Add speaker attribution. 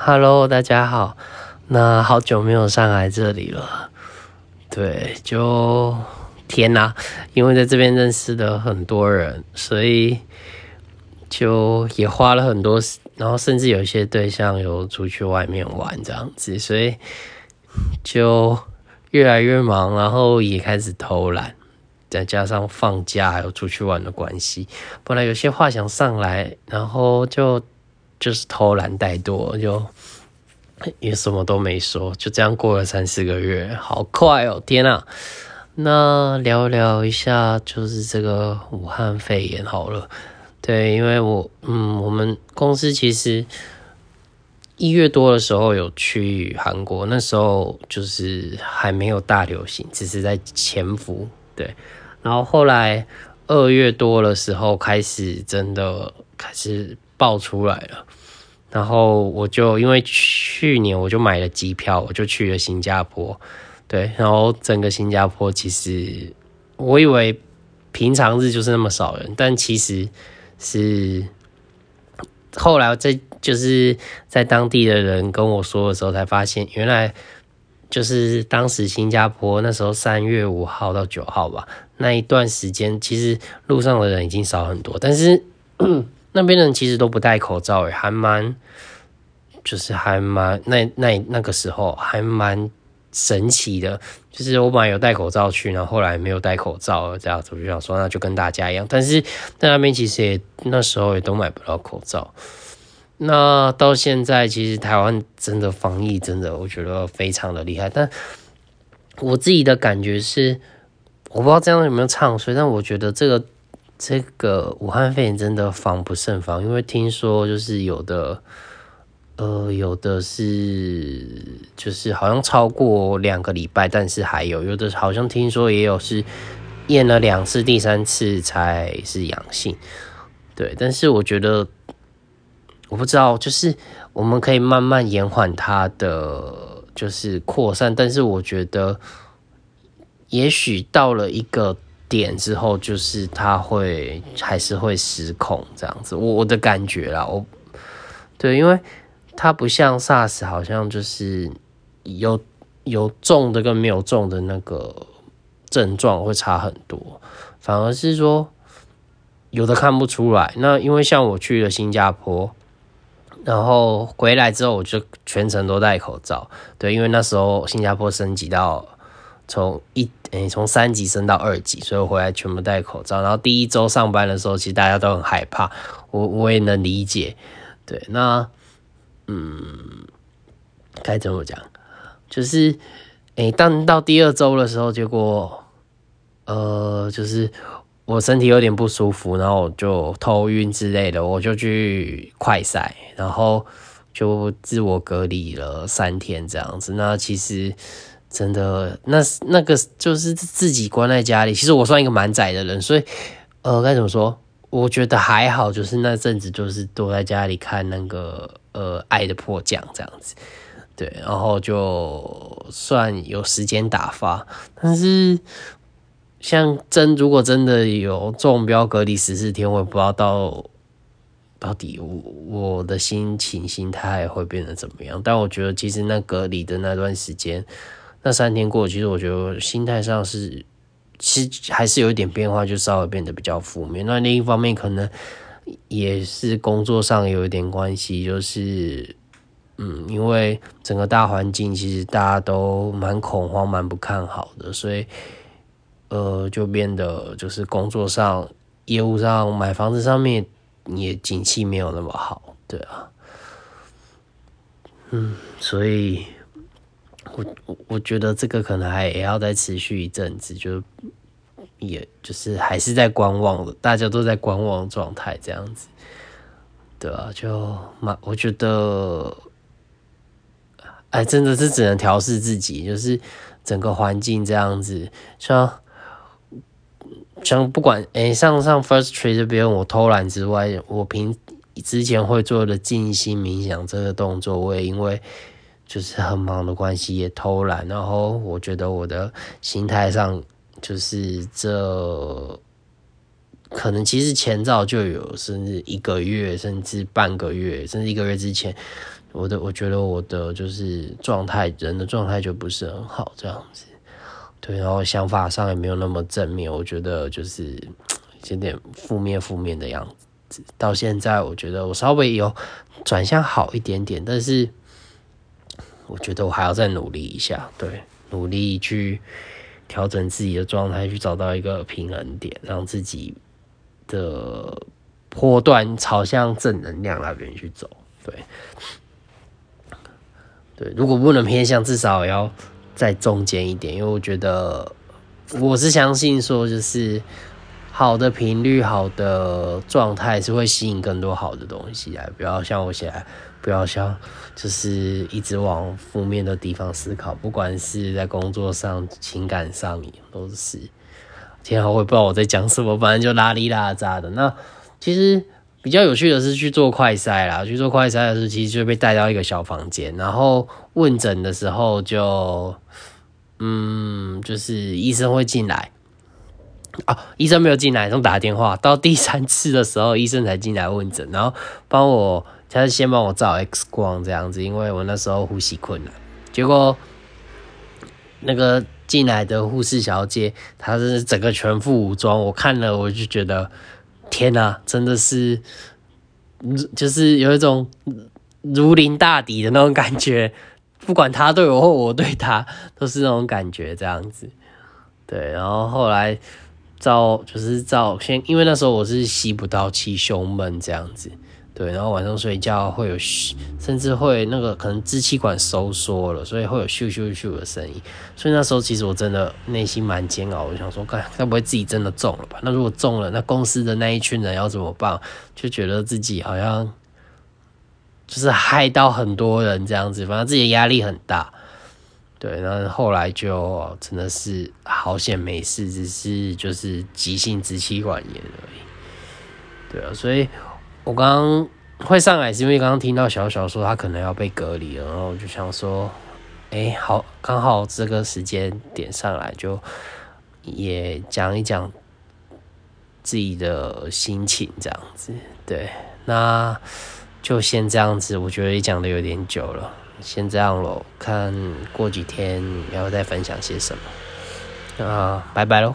Speaker 1: Hello，大家好。那好久没有上来这里了，对，就天哪，因为在这边认识的很多人，所以就也花了很多，然后甚至有些对象有出去外面玩这样子，所以就越来越忙，然后也开始偷懒，再加上放假还有出去玩的关系，本来有些话想上来，然后就。就是偷懒怠惰，就也什么都没说，就这样过了三四个月，好快哦！天呐，那聊聊一下，就是这个武汉肺炎好了。对，因为我嗯，我们公司其实一月多的时候有去韩国，那时候就是还没有大流行，只是在潜伏。对，然后后来二月多的时候开始真的开始。爆出来了，然后我就因为去年我就买了机票，我就去了新加坡，对，然后整个新加坡其实我以为平常日就是那么少人，但其实是后来在就是在当地的人跟我说的时候才发现，原来就是当时新加坡那时候三月五号到九号吧，那一段时间其实路上的人已经少很多，但是。那边人其实都不戴口罩，诶，还蛮，就是还蛮那那那个时候还蛮神奇的。就是我本来有戴口罩去，然后后来没有戴口罩，这样子我就想说，那就跟大家一样。但是在那边其实也那时候也都买不到口罩。那到现在，其实台湾真的防疫真的，我觉得非常的厉害。但我自己的感觉是，我不知道这样有没有唱衰，但我觉得这个。这个武汉肺炎真的防不胜防，因为听说就是有的，呃，有的是就是好像超过两个礼拜，但是还有有的好像听说也有是验了两次，第三次才是阳性。对，但是我觉得我不知道，就是我们可以慢慢延缓它的就是扩散，但是我觉得也许到了一个。点之后就是它会还是会失控这样子，我我的感觉啦，我对，因为它不像 SARS，好像就是有有重的跟没有重的那个症状会差很多，反而是说有的看不出来。那因为像我去了新加坡，然后回来之后我就全程都戴口罩，对，因为那时候新加坡升级到。从一诶，从三级升到二级，所以我回来全部戴口罩。然后第一周上班的时候，其实大家都很害怕，我我也能理解。对，那嗯，该怎么讲？就是诶，当到第二周的时候，结果呃，就是我身体有点不舒服，然后就头晕之类的，我就去快筛，然后就自我隔离了三天这样子。那其实。真的，那那个就是自己关在家里。其实我算一个蛮宅的人，所以呃，该怎么说？我觉得还好，就是那阵子就是躲在家里看那个呃《爱的迫降》这样子，对，然后就算有时间打发。但是像真如果真的有中标隔离十四天，我也不知道到到底我我的心情心态会变得怎么样。但我觉得其实那隔离的那段时间。那三天过，其实我觉得心态上是，其实还是有一点变化，就稍微变得比较负面。那另一方面，可能也是工作上有一点关系，就是，嗯，因为整个大环境其实大家都蛮恐慌、蛮不看好的，所以，呃，就变得就是工作上、业务上、买房子上面也景气没有那么好，对啊，嗯，所以。我我我觉得这个可能还也要再持续一阵子，就也就是还是在观望的，大家都在观望状态这样子，对啊，就蛮我觉得，哎，真的是只能调试自己，就是整个环境这样子，像像不管哎，上上 First Tree 这边我偷懒之外，我平之前会做的静心冥想这个动作，我也因为。就是很忙的关系，也偷懒，然后我觉得我的心态上就是这可能其实前兆就有，甚至一个月，甚至半个月，甚至一个月之前我的我觉得我的就是状态，人的状态就不是很好这样子。对，然后想法上也没有那么正面，我觉得就是有点负面负面的样子。到现在，我觉得我稍微有转向好一点点，但是我觉得我还要再努力一下，对，努力去调整自己的状态，去找到一个平衡点，让自己的波段朝向正能量那边去走。对，对，如果不能偏向，至少也要。在中间一点，因为我觉得我是相信说，就是好的频率、好的状态是会吸引更多好的东西来。不要像我现在，不要像就是一直往负面的地方思考，不管是在工作上、情感上也都是。天啊，我也不知道我在讲什么，反正就拉里拉扎的。那其实比较有趣的是去做快筛啦，去做快筛的时候，其实就被带到一个小房间，然后问诊的时候就。嗯，就是医生会进来啊，医生没有进来，从打电话到第三次的时候，医生才进来问诊，然后帮我，他是先帮我照 X 光这样子，因为我那时候呼吸困难。结果那个进来的护士小姐，她是整个全副武装，我看了我就觉得天哪，真的是，就是有一种如临大敌的那种感觉。不管他对我或我对他，都是那种感觉这样子，对。然后后来照就是照先，因为那时候我是吸不到气，胸闷这样子，对。然后晚上睡觉会有，甚至会那个可能支气管收缩了，所以会有咻咻咻的声音。所以那时候其实我真的内心蛮煎熬，我想说，该该不会自己真的中了吧？那如果中了，那公司的那一群人要怎么办？就觉得自己好像。就是害到很多人这样子，反正自己压力很大，对，然后来就真的是好险没事，只是就是急性支气管炎而已，对啊，所以我刚刚会上来是因为刚刚听到小小说他可能要被隔离了，然后我就想说，哎，好，刚好这个时间点上来就也讲一讲自己的心情这样子，对，那。就先这样子，我觉得也讲的有点久了，先这样喽，看过几天要再分享些什么，啊，拜拜喽。